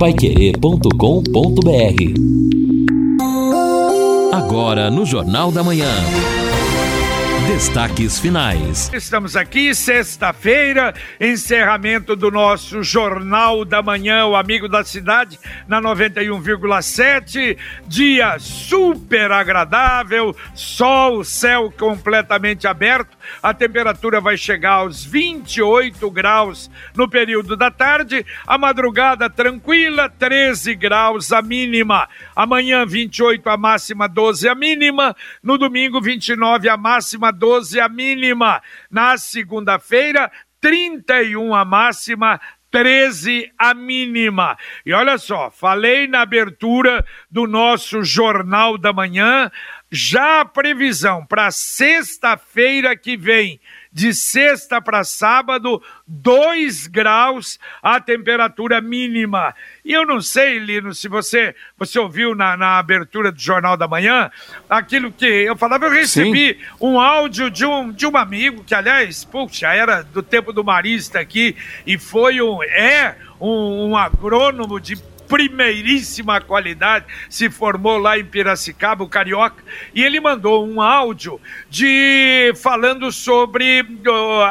paiquerê.com.br Agora no Jornal da Manhã. Destaques finais. Estamos aqui, sexta-feira, encerramento do nosso Jornal da Manhã, o Amigo da Cidade, na 91,7. Dia super agradável, sol, céu completamente aberto. A temperatura vai chegar aos 28 graus no período da tarde. A madrugada tranquila, 13 graus a mínima. Amanhã, 28 a máxima, 12 a mínima. No domingo, 29 a máxima, 12 a mínima. Na segunda-feira, 31 a máxima, 13 a mínima. E olha só, falei na abertura do nosso Jornal da Manhã, já a previsão para sexta-feira que vem de sexta para sábado, 2 graus a temperatura mínima. E eu não sei, Lino, se você, você ouviu na, na abertura do Jornal da Manhã, aquilo que eu falava, eu recebi Sim. um áudio de um, de um amigo, que aliás, puxa, era do tempo do Marista aqui, e foi um, é um, um agrônomo de primeiríssima qualidade, se formou lá em Piracicaba, o Carioca, e ele mandou um áudio de falando sobre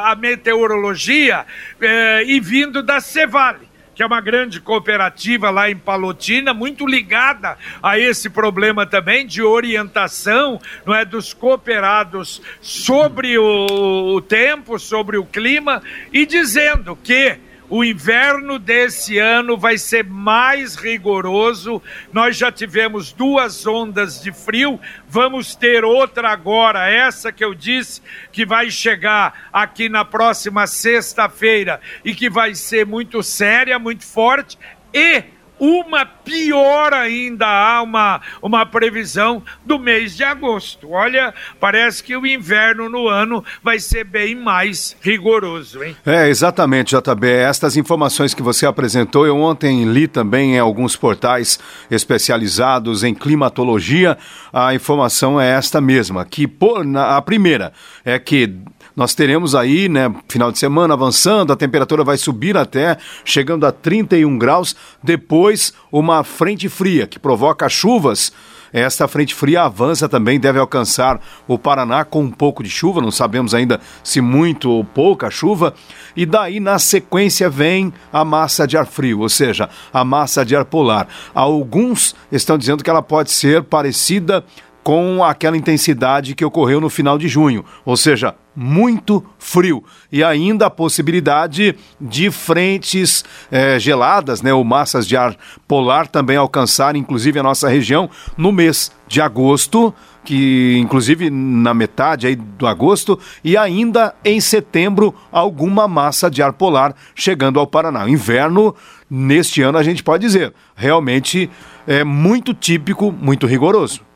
a meteorologia uh, e vindo da Cevale que é uma grande cooperativa lá em Palotina, muito ligada a esse problema também de orientação, não é, dos cooperados sobre o, o tempo, sobre o clima e dizendo que o inverno desse ano vai ser mais rigoroso. Nós já tivemos duas ondas de frio, vamos ter outra agora, essa que eu disse que vai chegar aqui na próxima sexta-feira e que vai ser muito séria, muito forte e uma pior ainda, há uma, uma previsão do mês de agosto. Olha, parece que o inverno no ano vai ser bem mais rigoroso, hein? É, exatamente, JB. Estas informações que você apresentou, eu ontem li também em alguns portais especializados em climatologia. A informação é esta mesma, que por, na, a primeira é que nós teremos aí, né, final de semana avançando, a temperatura vai subir até chegando a 31 graus. Depois, uma frente fria que provoca chuvas. Esta frente fria avança também, deve alcançar o Paraná com um pouco de chuva, não sabemos ainda se muito ou pouca chuva. E daí, na sequência, vem a massa de ar frio, ou seja, a massa de ar polar. Alguns estão dizendo que ela pode ser parecida com aquela intensidade que ocorreu no final de junho, ou seja, muito frio. E ainda a possibilidade de frentes eh, geladas, né, ou massas de ar polar também alcançar, inclusive, a nossa região no mês de agosto, que inclusive na metade aí do agosto, e ainda em setembro, alguma massa de ar polar chegando ao Paraná. Inverno, neste ano, a gente pode dizer, realmente é muito típico, muito rigoroso.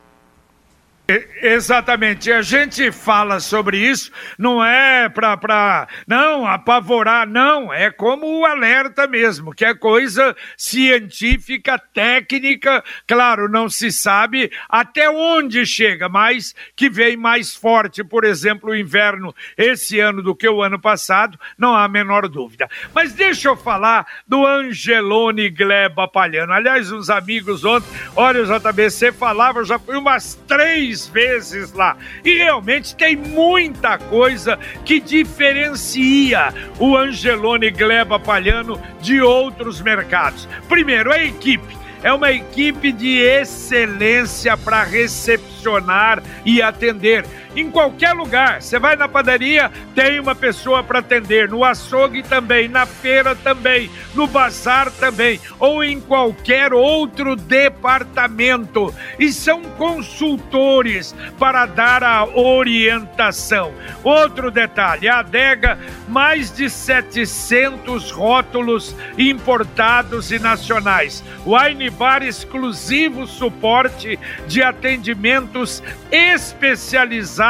Exatamente. A gente fala sobre isso, não é para não apavorar, não, é como o alerta mesmo, que é coisa científica, técnica. Claro, não se sabe até onde chega, mas que vem mais forte, por exemplo, o inverno esse ano do que o ano passado, não há a menor dúvida. Mas deixa eu falar do Angelone Gleba Palhano. Aliás, uns amigos ontem, olha, o JBC falava, já fui umas três vezes vezes lá. E realmente tem muita coisa que diferencia o Angelone Gleba Palhano de outros mercados. Primeiro, a equipe. É uma equipe de excelência para recepcionar e atender em qualquer lugar. Você vai na padaria, tem uma pessoa para atender, no açougue também, na feira também, no bazar também, ou em qualquer outro departamento. E são consultores para dar a orientação. Outro detalhe: a adega, mais de 700 rótulos importados e nacionais. Wine Bar exclusivo suporte de atendimentos especializados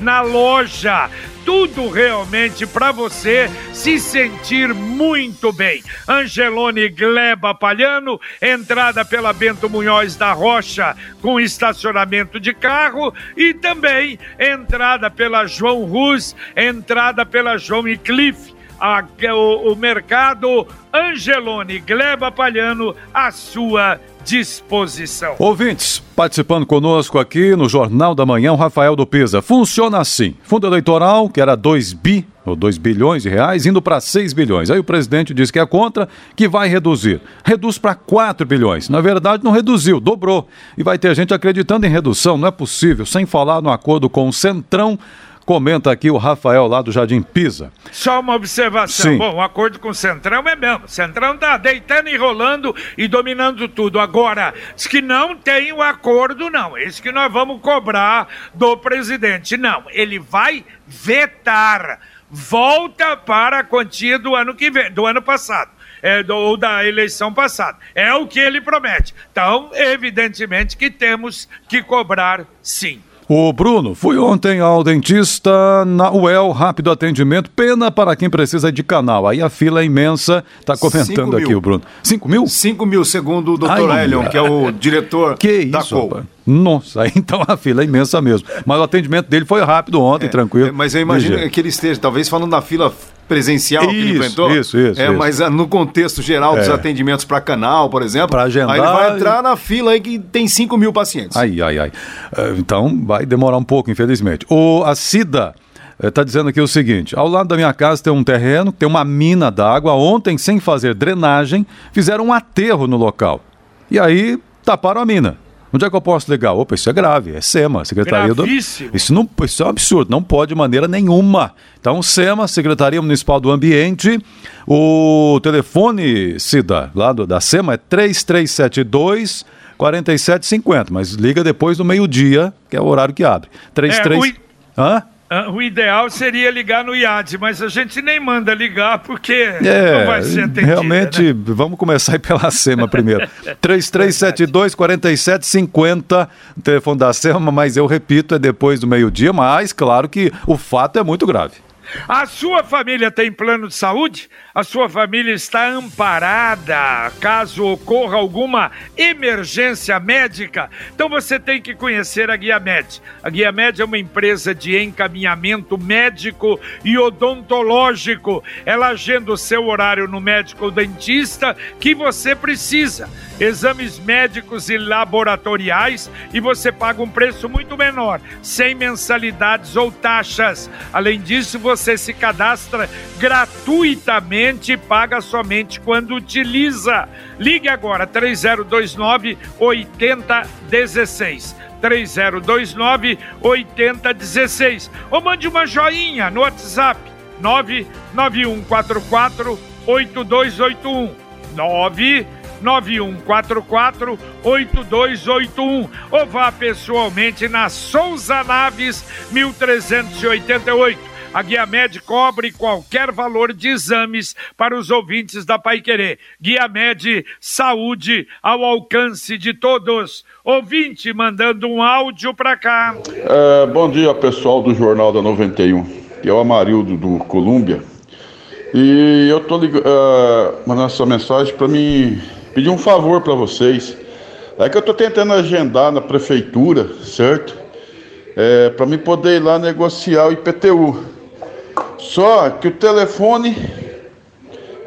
na loja. Tudo realmente para você se sentir muito bem. Angelone Gleba Palhano, entrada pela Bento Munhoz da Rocha com estacionamento de carro e também entrada pela João Rus, entrada pela João e Cliff a, o, o mercado Angelone Gleba Palhano à sua disposição. Ouvintes, participando conosco aqui no Jornal da Manhã, o Rafael do Pisa. Funciona assim: fundo eleitoral, que era 2 bi ou 2 bilhões de reais, indo para 6 bilhões. Aí o presidente diz que é contra, que vai reduzir. Reduz para 4 bilhões. Na verdade, não reduziu, dobrou. E vai ter gente acreditando em redução, não é possível, sem falar no acordo com o Centrão Comenta aqui o Rafael lá do Jardim Pisa. Só uma observação. Sim. Bom, o acordo com o Centrão é mesmo. O Centrão tá deitando e rolando e dominando tudo. Agora, diz que não tem o acordo, não. Esse que nós vamos cobrar do presidente. Não, ele vai vetar. Volta para a quantia do ano que vem, do ano passado. É, do, ou da eleição passada. É o que ele promete. Então, evidentemente que temos que cobrar sim. O Bruno, fui ontem ao dentista na UEL, rápido atendimento, pena para quem precisa de canal. Aí a fila é imensa, tá comentando aqui o Bruno. 5 mil? 5 mil, segundo o Dr. Elion, que é o diretor que da isso. Nossa, então a fila é imensa mesmo. Mas o atendimento dele foi rápido ontem, é, tranquilo. Mas eu imagino que ele esteja, talvez falando da fila presencial isso, que ele enfrentou. Isso, isso. É, isso. mas ah, no contexto geral dos é. atendimentos para canal, por exemplo, pra agendar, aí ele vai entrar na fila aí que tem 5 mil pacientes. Ai, ai, ai. É, então vai demorar um pouco, infelizmente. O, a Cida está é, dizendo aqui o seguinte: ao lado da minha casa tem um terreno, tem uma mina d'água. Ontem, sem fazer drenagem, fizeram um aterro no local. E aí taparam a mina. Onde é que eu posso ligar? Opa, isso é grave, é SEMA, Secretaria Gravíssimo. do. Isso, não, isso é um absurdo, não pode de maneira nenhuma. Então, SEMA, Secretaria Municipal do Ambiente, o telefone, Cida, lá do, da SEMA é 3372 4750, mas liga depois do meio-dia, que é o horário que abre. 33. É, o... Hã? Ah, o ideal seria ligar no IAD, mas a gente nem manda ligar porque é, não vai ser atendido. Realmente, né? vamos começar aí pela SEMA primeiro. 3372-4750, telefone da SEMA, mas eu repito, é depois do meio-dia, mas claro que o fato é muito grave. A sua família tem plano de saúde? A sua família está amparada caso ocorra alguma emergência médica? Então você tem que conhecer a Guia Med. A Guia Med é uma empresa de encaminhamento médico e odontológico. Ela agenda o seu horário no médico ou dentista que você precisa. Exames médicos e laboratoriais e você paga um preço muito menor, sem mensalidades ou taxas. Além disso, você se cadastra gratuitamente e paga somente quando utiliza. Ligue agora 3029 8016. 3029 8016 ou mande uma joinha no WhatsApp 99144 8281 99144 8281 ou vá pessoalmente na Souza Naves 1388 a Guia Med cobre qualquer valor de exames para os ouvintes da Pai Querer. Guia Med, saúde ao alcance de todos. Ouvinte mandando um áudio para cá. É, bom dia, pessoal do Jornal da 91. Eu, é Amarildo do Colômbia. E eu tô ligando, uh, mandando essa mensagem para mim pedir um favor para vocês. É que eu tô tentando agendar na prefeitura, certo? É, para mim poder ir lá negociar o IPTU. Só que o telefone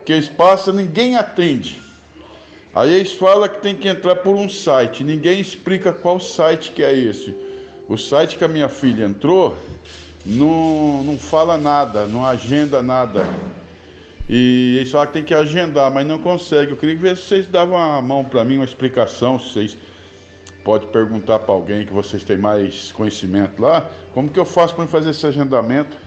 que eles passam, ninguém atende. Aí eles falam que tem que entrar por um site. Ninguém explica qual site que é esse. O site que a minha filha entrou não, não fala nada, não agenda nada. E eles falam que tem que agendar, mas não consegue. Eu queria ver se vocês davam uma mão para mim, uma explicação, se vocês podem perguntar para alguém que vocês têm mais conhecimento lá, como que eu faço para fazer esse agendamento?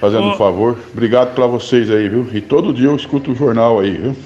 fazendo um favor. Obrigado para vocês aí, viu? E todo dia eu escuto o jornal aí, viu?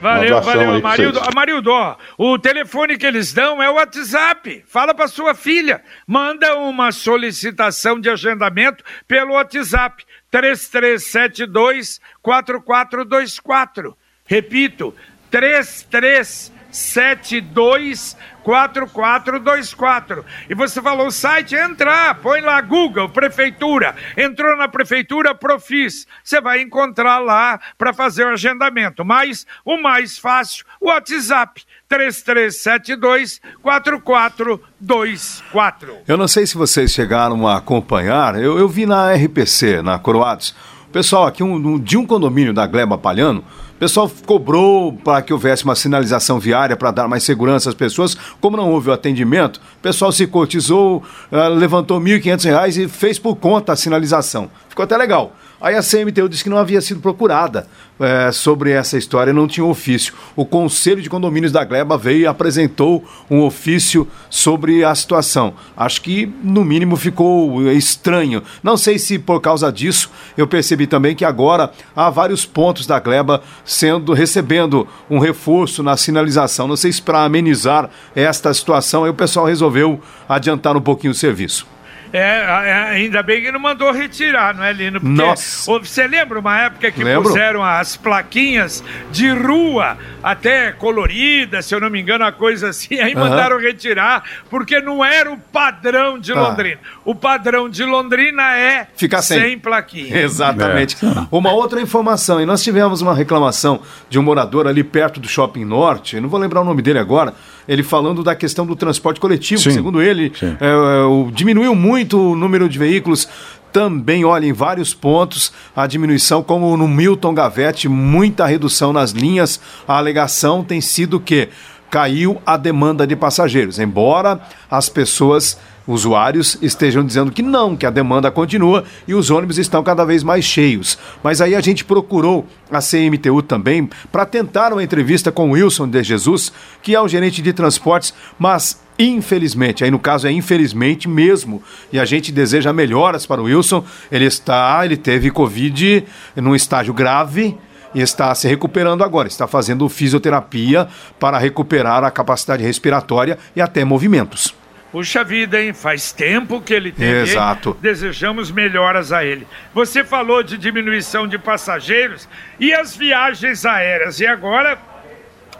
Valeu, valeu, Amarildo. Amarildo, ó, o telefone que eles dão é o WhatsApp. Fala para sua filha. Manda uma solicitação de agendamento pelo WhatsApp. 3372 4424. Repito, 3372 4424. E você falou o site, entrar, põe lá Google, prefeitura. Entrou na prefeitura, Profis. Você vai encontrar lá para fazer o agendamento. Mas o mais fácil, o WhatsApp. 3372 4424. Eu não sei se vocês chegaram a acompanhar, eu, eu vi na RPC, na Coroados, Pessoal, aqui um, um, de um condomínio da Gleba Palhano, o pessoal cobrou para que houvesse uma sinalização viária para dar mais segurança às pessoas. Como não houve o atendimento, o pessoal se cotizou, uh, levantou R$ 1.500 e fez por conta a sinalização. Ficou até legal. Aí a CMTU disse que não havia sido procurada é, sobre essa história, não tinha ofício. O Conselho de Condomínios da Gleba veio e apresentou um ofício sobre a situação. Acho que, no mínimo, ficou estranho. Não sei se por causa disso eu percebi também que agora há vários pontos da Gleba sendo recebendo um reforço na sinalização. Não sei se para amenizar esta situação, aí o pessoal resolveu adiantar um pouquinho o serviço. É, é, ainda bem que não mandou retirar, não é, Lino? Porque Nossa. você lembra uma época que Lembro. puseram as plaquinhas de rua, até coloridas, se eu não me engano, a coisa assim, aí mandaram retirar, porque não era o padrão de Ah. Londrina. O padrão de Londrina é Ficar sem. plaquinha. Exatamente. Uma outra informação, e nós tivemos uma reclamação de um morador ali perto do Shopping Norte, não vou lembrar o nome dele agora, ele falando da questão do transporte coletivo. Sim. Segundo ele, é, é, o- diminuiu muito o número de veículos. Também, olha, em vários pontos, a diminuição, como no Milton Gavete, muita redução nas linhas. A alegação tem sido que caiu a demanda de passageiros, embora as pessoas usuários estejam dizendo que não, que a demanda continua e os ônibus estão cada vez mais cheios. Mas aí a gente procurou a CMTU também para tentar uma entrevista com o Wilson de Jesus, que é o gerente de transportes, mas infelizmente, aí no caso é infelizmente mesmo, e a gente deseja melhoras para o Wilson. Ele está, ele teve Covid num estágio grave e está se recuperando agora, está fazendo fisioterapia para recuperar a capacidade respiratória e até movimentos. Puxa vida, hein? Faz tempo que ele teve. hein? Exato. Desejamos melhoras a ele. Você falou de diminuição de passageiros e as viagens aéreas. E agora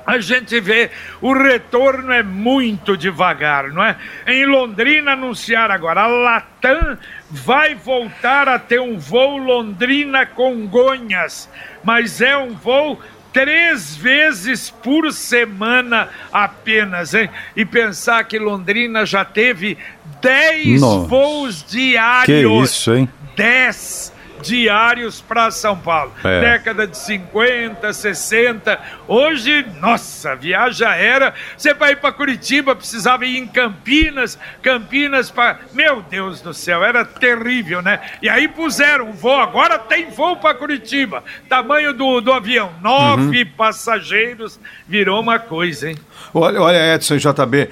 a gente vê o retorno é muito devagar, não é? Em Londrina anunciar agora, a Latam vai voltar a ter um voo Londrina-Congonhas, mas é um voo três vezes por semana apenas, hein? E pensar que Londrina já teve dez Nossa. voos Que diários. isso, hein? 10 diários para São Paulo. É. Década de 50, 60. Hoje, nossa, viagem era. Você para ir para Curitiba precisava ir em Campinas, Campinas para. Meu Deus do céu, era terrível, né? E aí puseram um voo, agora tem voo para Curitiba. Tamanho do, do avião, nove passageiros, virou uma coisa, hein? Olha, olha, Edson e JB,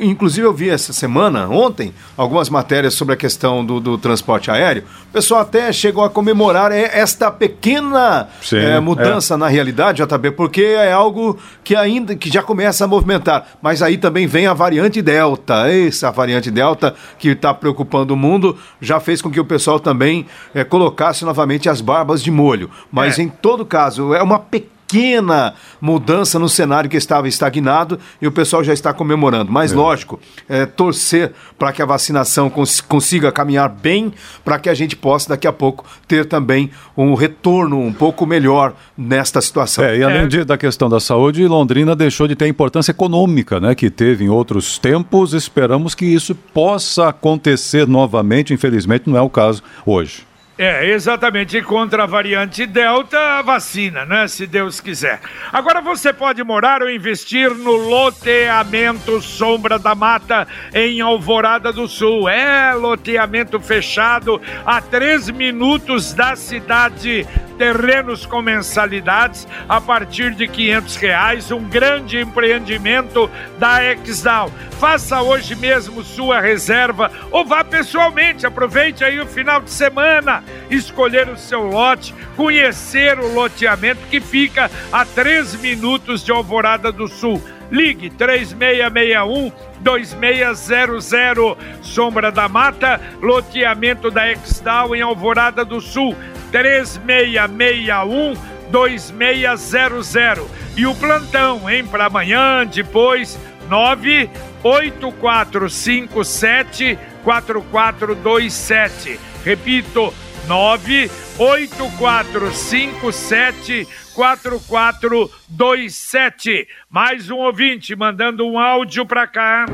inclusive eu vi essa semana, ontem, algumas matérias sobre a questão do, do transporte aéreo. O pessoal até chegou a comemorar é, esta pequena Sim, é, mudança na realidade, JB, porque é algo que ainda que já começa a movimentar. Mas aí também vem a variante Delta. Essa variante Delta que está preocupando o mundo já fez com que o pessoal também é, colocasse novamente as barbas de molho. Mas É. em todo caso, é uma pequena pequena mudança no cenário que estava estagnado e o pessoal já está comemorando. Mas, lógico, é, torcer para que a vacinação cons- consiga caminhar bem, para que a gente possa, daqui a pouco, ter também um retorno um pouco melhor nesta situação. É, e além de- da questão da saúde, Londrina deixou de ter a importância econômica, né, que teve em outros tempos. Esperamos que isso possa acontecer novamente. Infelizmente, não é o caso hoje. É, exatamente. E contra a variante Delta, a vacina, né? Se Deus quiser. Agora você pode morar ou investir no loteamento Sombra da Mata em Alvorada do Sul. É loteamento fechado a três minutos da cidade. Terrenos com mensalidades a partir de 500 reais. Um grande empreendimento da Exdal. Faça hoje mesmo sua reserva ou vá pessoalmente. Aproveite aí o final de semana, escolher o seu lote, conhecer o loteamento que fica a três minutos de Alvorada do Sul. Ligue 3661 2600 Sombra da Mata, loteamento da Exdal em Alvorada do Sul. 3661 2600. E o plantão, hein, para amanhã, depois 98457 4427. Repito, 98457 4427. Mais um ouvinte mandando um áudio para cá.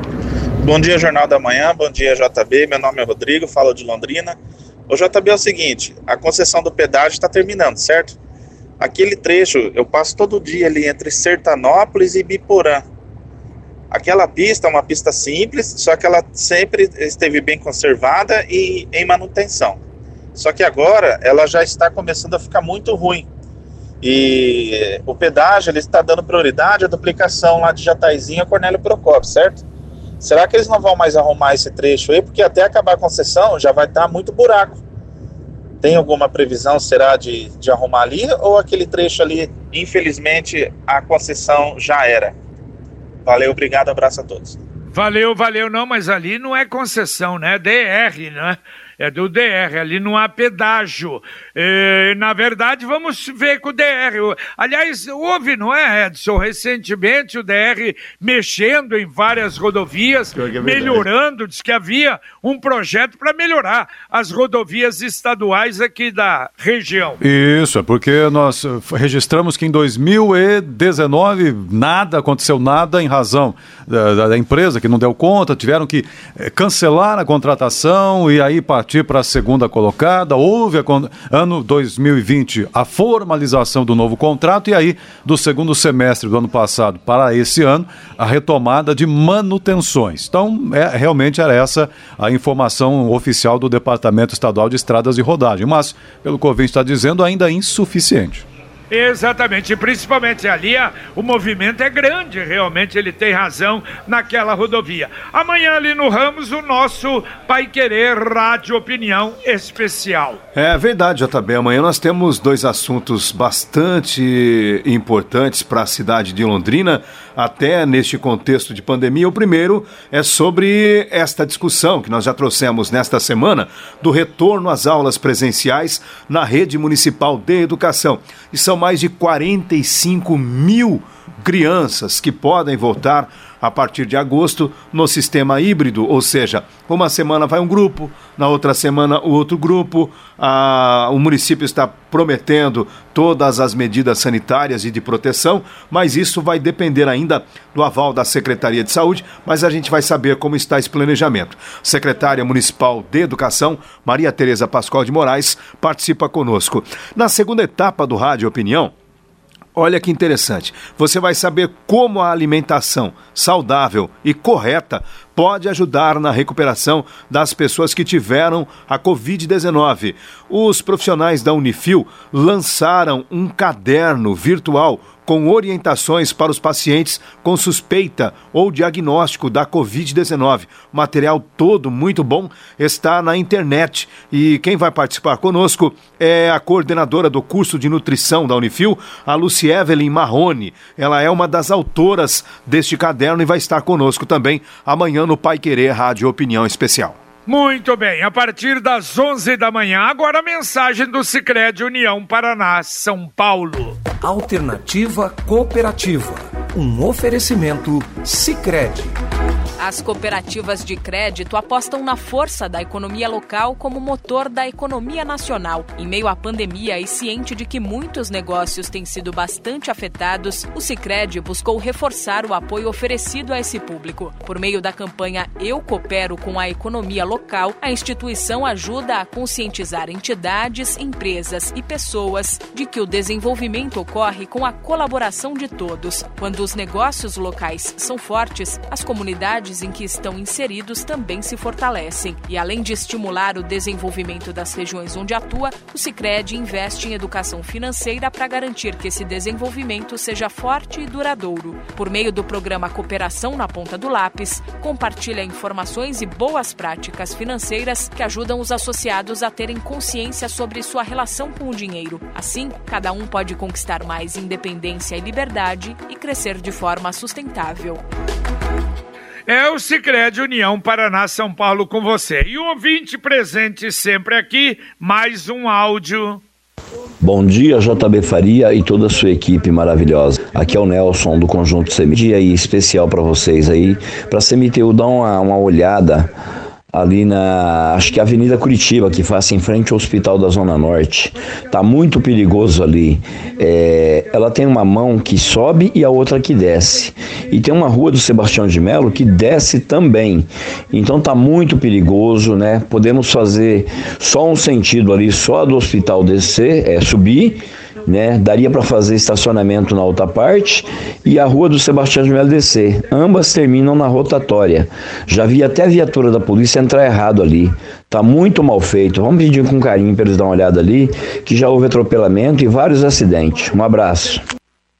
Bom dia, Jornal da Manhã. Bom dia, JB. Meu nome é Rodrigo, falo de Londrina. O JB é o seguinte, a concessão do pedágio está terminando, certo? Aquele trecho, eu passo todo dia ali entre Sertanópolis e Biporã. Aquela pista é uma pista simples, só que ela sempre esteve bem conservada e em manutenção. Só que agora ela já está começando a ficar muito ruim. E o pedágio ele está dando prioridade à duplicação lá de Jataizinho a Cornélio Procopio, certo? Será que eles não vão mais arrumar esse trecho aí? Porque até acabar a concessão já vai estar muito buraco. Tem alguma previsão, será, de, de arrumar ali? Ou aquele trecho ali, infelizmente, a concessão já era? Valeu, obrigado, abraço a todos. Valeu, valeu, não, mas ali não é concessão, né? DR, né? É do DR, ali não há pedágio. E, na verdade, vamos ver com o DR. Aliás, houve, não é, Edson, recentemente o DR mexendo em várias rodovias, é melhorando, diz que havia um projeto para melhorar as rodovias estaduais aqui da região. Isso, é porque nós registramos que em 2019 nada aconteceu nada em razão da, da empresa que não deu conta, tiveram que eh, cancelar a contratação e aí partir partir para a segunda colocada. Houve, a, ano 2020, a formalização do novo contrato e aí, do segundo semestre do ano passado para esse ano, a retomada de manutenções. Então, é, realmente era essa a informação oficial do Departamento Estadual de Estradas e Rodagem. Mas, pelo que o está dizendo, ainda é insuficiente. Exatamente, principalmente ali o movimento é grande, realmente ele tem razão naquela rodovia. Amanhã ali no Ramos, o nosso Pai Querer Rádio Opinião Especial. É verdade, JB. Amanhã nós temos dois assuntos bastante importantes para a cidade de Londrina até neste contexto de pandemia. O primeiro é sobre esta discussão que nós já trouxemos nesta semana do retorno às aulas presenciais na rede municipal de educação. E são mais de 45 mil crianças que podem voltar a partir de agosto no sistema híbrido, ou seja, uma semana vai um grupo, na outra semana o outro grupo. Ah, o município está prometendo todas as medidas sanitárias e de proteção, mas isso vai depender ainda do aval da Secretaria de Saúde, mas a gente vai saber como está esse planejamento. Secretária Municipal de Educação, Maria Tereza Pascoal de Moraes, participa conosco. Na segunda etapa do Rádio Opinião, Olha que interessante. Você vai saber como a alimentação saudável e correta pode ajudar na recuperação das pessoas que tiveram a Covid-19. Os profissionais da Unifil lançaram um caderno virtual com orientações para os pacientes com suspeita ou diagnóstico da Covid-19. O material todo muito bom está na internet e quem vai participar conosco é a coordenadora do curso de nutrição da Unifil, a Lucy Evelyn Marrone. Ela é uma das autoras deste caderno e vai estar conosco também amanhã no Pai Querer Rádio Opinião Especial. Muito bem, a partir das 11 da manhã, agora a mensagem do Sicredi União Paraná, São Paulo. Alternativa Cooperativa, um oferecimento Sicredi. As cooperativas de crédito apostam na força da economia local como motor da economia nacional. Em meio à pandemia e ciente de que muitos negócios têm sido bastante afetados, o Sicredi buscou reforçar o apoio oferecido a esse público. Por meio da campanha Eu Coopero com a Economia Local, a instituição ajuda a conscientizar entidades, empresas e pessoas de que o desenvolvimento ocorre com a colaboração de todos. Quando os negócios locais são fortes, as comunidades em que estão inseridos também se fortalecem. E além de estimular o desenvolvimento das regiões onde atua, o Sicredi investe em educação financeira para garantir que esse desenvolvimento seja forte e duradouro. Por meio do programa Cooperação na Ponta do Lápis, compartilha informações e boas práticas financeiras que ajudam os associados a terem consciência sobre sua relação com o dinheiro. Assim, cada um pode conquistar mais independência e liberdade e crescer de forma sustentável. É o Sicredi União Paraná São Paulo com você. E o ouvinte presente sempre aqui, mais um áudio. Bom dia, JB Faria e toda a sua equipe maravilhosa. Aqui é o Nelson do Conjunto Semite. Dia aí especial para vocês aí, para CMTU dar uma, uma olhada ali na, acho que é Avenida Curitiba, que faz em frente ao Hospital da Zona Norte. Tá muito perigoso ali. É, ela tem uma mão que sobe e a outra que desce. E tem uma rua do Sebastião de Melo que desce também. Então tá muito perigoso, né? Podemos fazer só um sentido ali, só do hospital descer, é subir né? Daria para fazer estacionamento na outra parte e a rua do Sebastião de Melo descer. Ambas terminam na rotatória. Já vi até a viatura da polícia entrar errado ali. Tá muito mal feito. Vamos pedir com carinho para eles dar uma olhada ali, que já houve atropelamento e vários acidentes. Um abraço.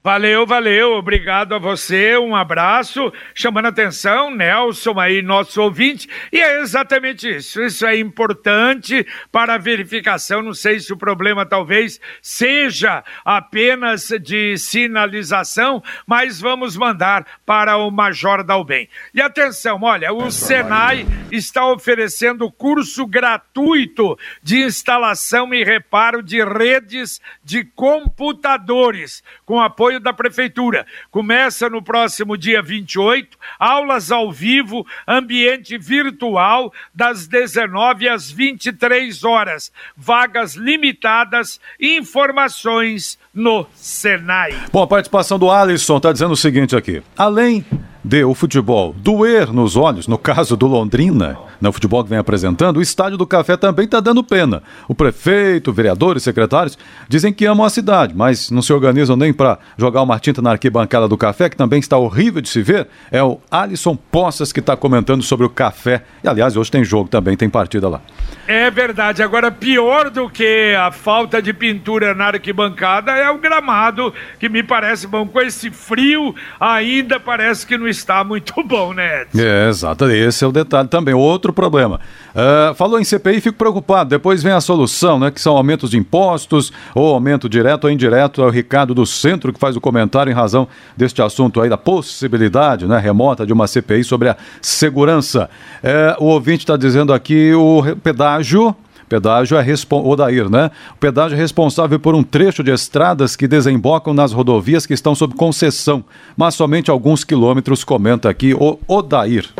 Valeu, valeu, obrigado a você, um abraço, chamando atenção, Nelson aí, nosso ouvinte, e é exatamente isso, isso é importante para a verificação, não sei se o problema talvez seja apenas de sinalização, mas vamos mandar para o Major Dalben. E atenção, olha, o Senai está oferecendo curso gratuito de instalação e reparo de redes de computadores, com apoio apoio da Prefeitura. Começa no próximo dia 28, aulas ao vivo, ambiente virtual, das 19 às 23 horas. Vagas limitadas, informações no Senai. Bom, a participação do Alisson está dizendo o seguinte aqui. Além de o futebol doer nos olhos, no caso do Londrina, no né, futebol que vem apresentando, o Estádio do Café também está dando pena. O prefeito, vereadores, secretários dizem que amam a cidade, mas não se organizam nem para jogar uma tinta na arquibancada do Café, que também está horrível de se ver. É o Alisson Poças que está comentando sobre o Café. E aliás, hoje tem jogo também, tem partida lá. É verdade. Agora, pior do que a falta de pintura na arquibancada é o gramado, que me parece bom. Com esse frio, ainda parece que não está muito bom, né? É, exato. Esse é o detalhe também. Outro problema. Uh, falou em CPI, fico preocupado. Depois vem a solução, né? Que são aumentos de impostos, ou aumento direto ou indireto. É o Ricardo do Centro que faz o comentário em razão deste assunto aí, da possibilidade né, remota de uma CPI sobre a segurança. Uh, o ouvinte está dizendo aqui o pedágio pedágio é Odair, né? O pedágio é responsável por um trecho de estradas que desembocam nas rodovias que estão sob concessão, mas somente alguns quilômetros, comenta aqui o Odair.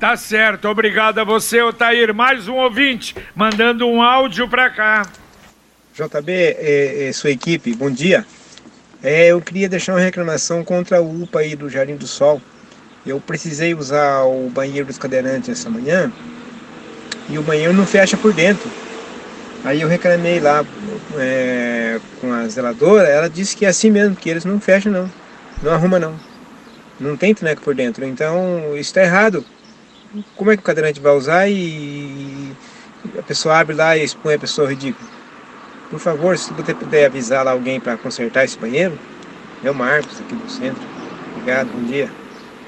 Tá certo, obrigado a você, Otair. Mais um ouvinte mandando um áudio para cá. JB, é, é, sua equipe, bom dia. É, eu queria deixar uma reclamação contra o UPA aí do Jardim do Sol. Eu precisei usar o banheiro dos cadeirantes essa manhã e o banheiro não fecha por dentro. Aí eu reclamei lá é, com a zeladora, ela disse que é assim mesmo, que eles não fecham não, não arruma não. Não tem treco por dentro, então isso está errado. Como é que o cadeirante vai usar e a pessoa abre lá e expõe a pessoa ridícula? Por favor, se você puder avisar lá alguém para consertar esse banheiro, é o Marcos aqui do centro. Obrigado, bom dia.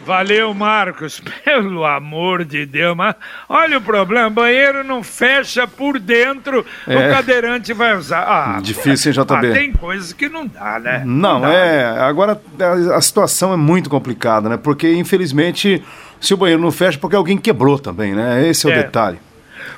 Valeu, Marcos. Pelo amor de Deus, mas olha o problema: banheiro não fecha por dentro, é. o cadeirante vai usar. Ah, Difícil, hein, JB? Ah, tem coisas que não dá, né? Não, não dá, é. Agora a situação é muito complicada, né? Porque, infelizmente, se o banheiro não fecha, porque alguém quebrou também, né? Esse é, é. o detalhe.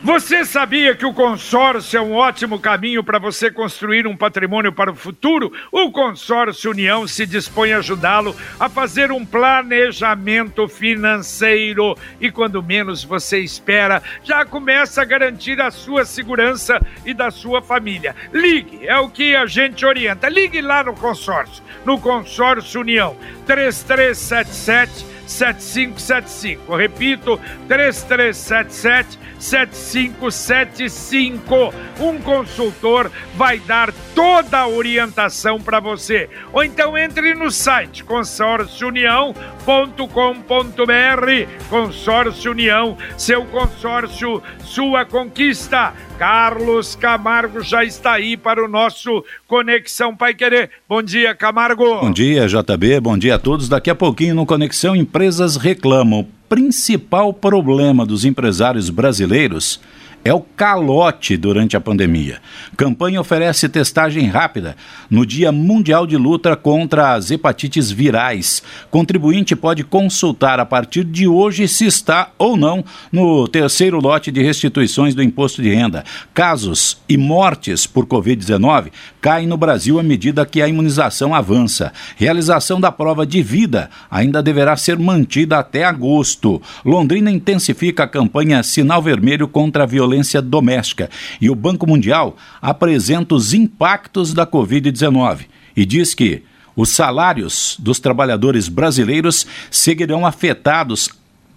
Você sabia que o consórcio é um ótimo caminho para você construir um patrimônio para o futuro? O Consórcio União se dispõe a ajudá-lo a fazer um planejamento financeiro e quando menos você espera, já começa a garantir a sua segurança e da sua família. Ligue, é o que a gente orienta. Ligue lá no consórcio, no Consórcio União, 3377 7575. Repito, 3377 7575. Um consultor vai dar toda a orientação para você. Ou então entre no site consórciounião.com.br. Consórcio União, seu consórcio, sua conquista. Carlos Camargo já está aí para o nosso Conexão Pai Querer. Bom dia, Camargo. Bom dia, JB. Bom dia a todos. Daqui a pouquinho no Conexão Empresas Reclamam. Principal problema dos empresários brasileiros é o calote durante a pandemia. Campanha oferece testagem rápida no Dia Mundial de Luta contra as Hepatites Virais. Contribuinte pode consultar a partir de hoje se está ou não no terceiro lote de restituições do imposto de renda. Casos e mortes por Covid-19 caem no Brasil à medida que a imunização avança. Realização da prova de vida ainda deverá ser mantida até agosto. Londrina intensifica a campanha Sinal Vermelho contra a violência doméstica e o Banco Mundial apresenta os impactos da Covid-19 e diz que os salários dos trabalhadores brasileiros seguirão afetados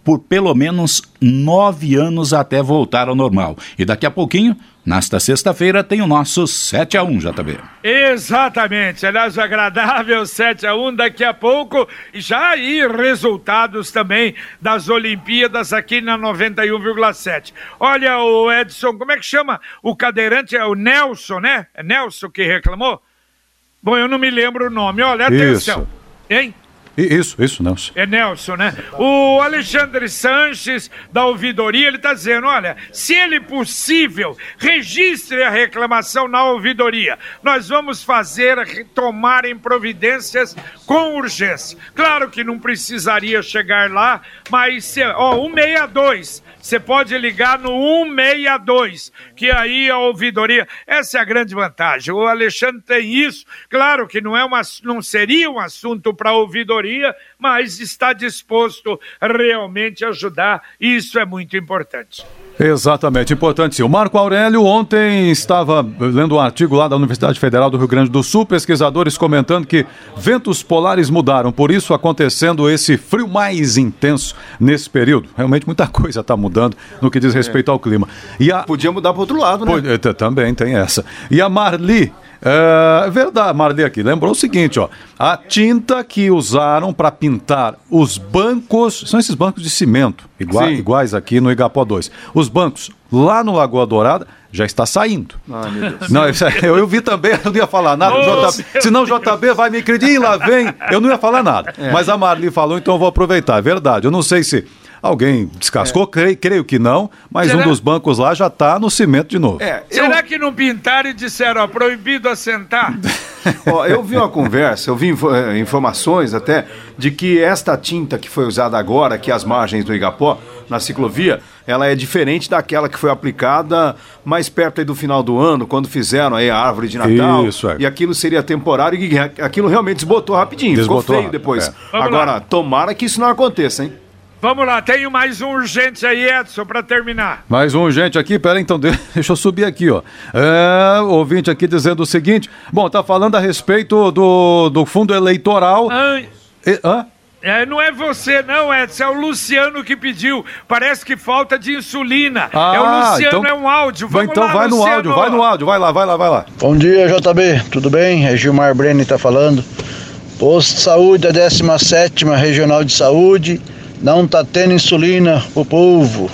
por pelo menos nove anos até voltar ao normal. E daqui a pouquinho, nesta sexta-feira, tem o nosso 7 a 1 JB. Exatamente, aliás, agradável 7 a 1 daqui a pouco, já aí resultados também das Olimpíadas aqui na 91,7. Olha o Edson, como é que chama? O cadeirante é o Nelson, né? É Nelson que reclamou? Bom, eu não me lembro o nome. Olha, atenção. Isso. Hein? Isso, isso, Nelson. É Nelson, né? O Alexandre Sanches, da ouvidoria, ele está dizendo: olha, se ele possível, registre a reclamação na ouvidoria. Nós vamos fazer, tomarem providências com urgência. Claro que não precisaria chegar lá, mas, ó, 162. Você pode ligar no 162, que aí a ouvidoria. Essa é a grande vantagem. O Alexandre tem isso. Claro que não, é uma, não seria um assunto para ouvidoria, mas está disposto realmente a ajudar. Isso é muito importante. Exatamente, importante sim. O Marco Aurélio ontem estava lendo um artigo lá da Universidade Federal do Rio Grande do Sul, pesquisadores comentando que ventos polares mudaram, por isso acontecendo esse frio mais intenso nesse período. Realmente muita coisa está mudando no que diz respeito ao clima. E a... Podia mudar para outro lado, né? Pode, também tem essa. E a Marli é verdade, Marli aqui. Lembrou o seguinte, ó. A tinta que usaram para pintar os bancos, são esses bancos de cimento, igua, iguais aqui no Igapó 2. Os bancos lá no Lagoa Dourada já está saindo. Deus. Não, eu, eu vi também, eu não ia falar nada. Oh, JB, senão o JB vai me acreditar, lá vem. Eu não ia falar nada. É. Mas a Marli falou, então eu vou aproveitar. É verdade. Eu não sei se alguém descascou, creio, creio que não, mas Será? um dos bancos lá já está no cimento de novo. É, Será que não pintaram e disseram, ó, proibido assentar? Ó, eu vi uma conversa, eu vi info- eh, informações até de que esta tinta que foi usada agora aqui às margens do Igapó, na ciclovia, ela é diferente daquela que foi aplicada mais perto aí do final do ano, quando fizeram aí a árvore de Natal. Isso, é. E aquilo seria temporário e aquilo realmente desbotou rapidinho, Desbotou ficou feio rápido, depois. é. Agora, lá. tomara que isso não aconteça, hein? Vamos lá, tenho mais um urgente aí, Edson, para terminar. Mais um gente aqui, peraí, então de- deixa eu subir aqui, ó. É, ouvinte aqui dizendo o seguinte: bom, tá falando a respeito do, do fundo eleitoral. Ai, E- hã? é, não é você não, Edson, é o Luciano que pediu. Parece que falta de insulina. é o Ah, Luciano, então- é um áudio. Vai, Vamos então lá, vai no Luciano. áudio, vai no áudio, vai lá, vai lá, vai lá. Bom dia, JB. Tudo bem? É Gilmar Brenner tá falando. Posto de saúde, a 17 Regional de Saúde. Não tá tendo insulina pro povo.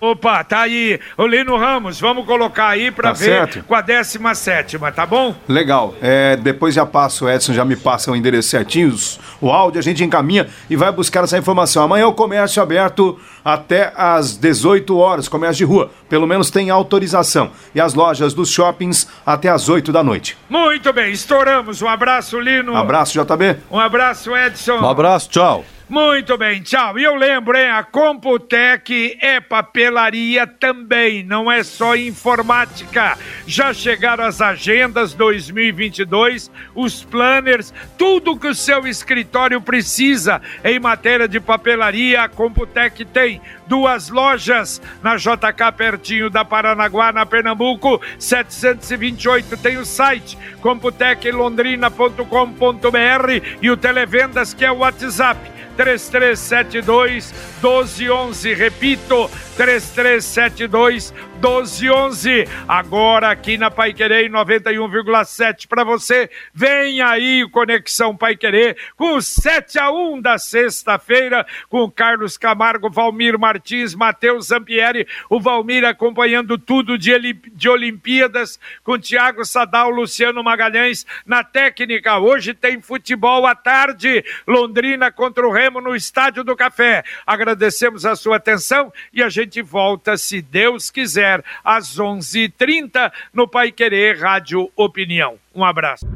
Opa, tá aí. Ô Lino Ramos, vamos colocar aí para Tá ver certo. com a 17, tá bom? Legal. É, depois já passa, o Edson já me passa o endereço certinho, os- o áudio, a gente encaminha e vai buscar essa informação. Amanhã o comércio aberto até às 18 horas, comércio de rua. Pelo menos tem autorização. E as lojas dos shoppings até às 8 da noite. Muito bem, estouramos. Um abraço, Lino. Abraço, JB. Um abraço, Edson. Um abraço, tchau. Muito bem, tchau. E eu lembro, hein, a Computec é papelaria também, não é só informática. Já chegaram as agendas 2022, os planners, tudo que o seu escritório precisa em matéria de papelaria, a Computec tem. Duas lojas na JK pertinho da Paranaguá, na Pernambuco, 728 tem o site computeclondrina.com.br e o televendas que é o WhatsApp 3372 1211. Repito, 3372 1211. Agora aqui na Pai Querer 91,7 para você. Vem aí o Conexão Pai Querer com 7 a 1 da sexta-feira com Carlos Camargo, Valmir Martins, Matheus Zampieri, o Valmir acompanhando tudo de, de Olimpíadas com Tiago Sadal, Luciano Magalhães na técnica. Hoje tem futebol à tarde, Londrina contra o Remo no Estádio do Café. Agradecemos a sua atenção e a gente volta, se Deus quiser, às 11h30 no Pai Querer Rádio Opinião. Um abraço.